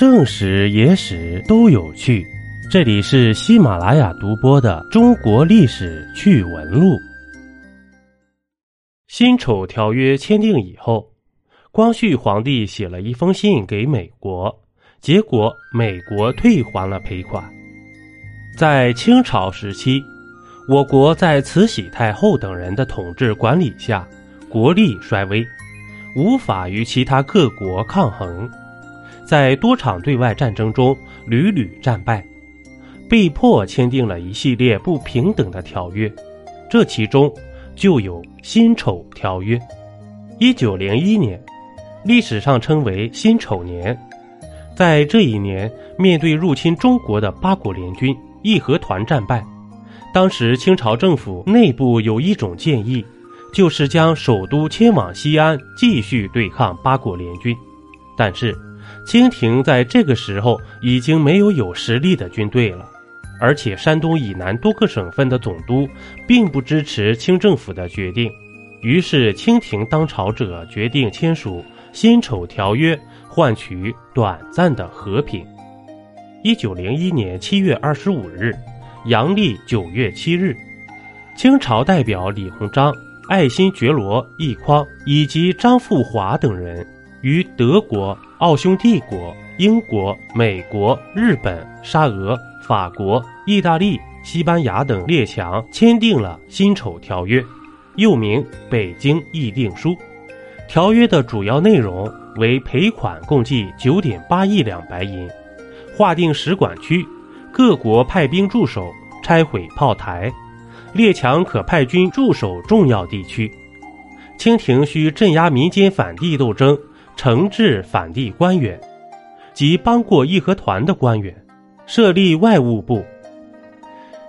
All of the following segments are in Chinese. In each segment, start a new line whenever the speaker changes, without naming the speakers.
正史、野史都有趣。这里是喜马拉雅独播的《中国历史趣闻录》。辛丑条约签订以后，光绪皇帝写了一封信给美国，结果美国退还了赔款。在清朝时期，我国在慈禧太后等人的统治管理下，国力衰微，无法与其他各国抗衡。在多场对外战争中屡屡战败，被迫签订了一系列不平等的条约，这其中就有辛丑条约。一九零一年，历史上称为辛丑年，在这一年，面对入侵中国的八国联军，义和团战败。当时清朝政府内部有一种建议，就是将首都迁往西安，继续对抗八国联军，但是。清廷在这个时候已经没有有实力的军队了，而且山东以南多个省份的总督并不支持清政府的决定，于是清廷当朝者决定签署《辛丑条约》，换取短暂的和平。一九零一年七月二十五日，阳历九月七日，清朝代表李鸿章、爱新觉罗·奕匡以及张富华等人。与德国、奥匈帝国、英国、美国、日本、沙俄、法国、意大利、西班牙等列强签订了《辛丑条约》，又名《北京议定书》。条约的主要内容为赔款共计九点八亿两白银，划定使馆区，各国派兵驻守，拆毁炮台，列强可派军驻守重要地区。清廷需镇压民间反帝斗争。惩治反帝官员及帮过义和团的官员，设立外务部。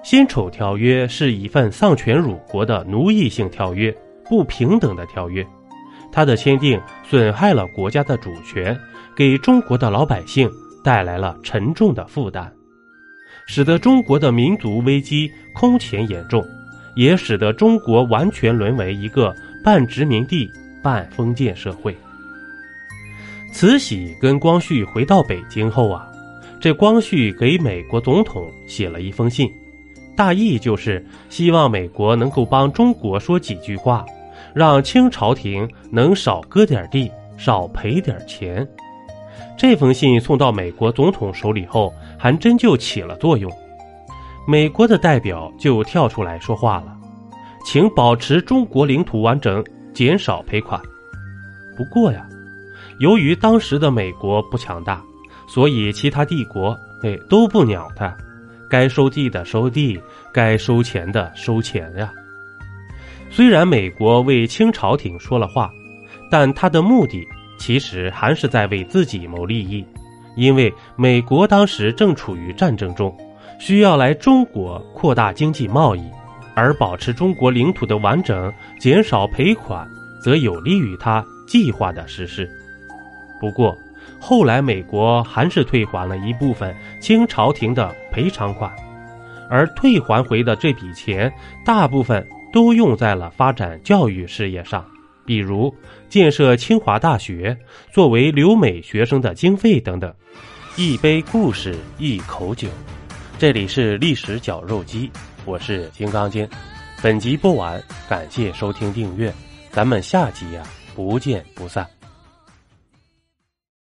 辛丑条约是一份丧权辱国的奴役性条约，不平等的条约。它的签订损害了国家的主权，给中国的老百姓带来了沉重的负担，使得中国的民族危机空前严重，也使得中国完全沦为一个半殖民地半封建社会。慈禧跟光绪回到北京后啊，这光绪给美国总统写了一封信，大意就是希望美国能够帮中国说几句话，让清朝廷能少割点地，少赔点钱。这封信送到美国总统手里后，还真就起了作用。美国的代表就跳出来说话了，请保持中国领土完整，减少赔款。不过呀。由于当时的美国不强大，所以其他帝国哎都不鸟他，该收地的收地，该收钱的收钱呀。虽然美国为清朝廷说了话，但他的目的其实还是在为自己谋利益，因为美国当时正处于战争中，需要来中国扩大经济贸易，而保持中国领土的完整，减少赔款，则有利于他计划的实施。不过，后来美国还是退还了一部分清朝廷的赔偿款，而退还回的这笔钱，大部分都用在了发展教育事业上，比如建设清华大学，作为留美学生的经费等等。一杯故事，一口酒，这里是历史绞肉机，我是金刚经。本集播完，感谢收听订阅，咱们下集呀，不见不散。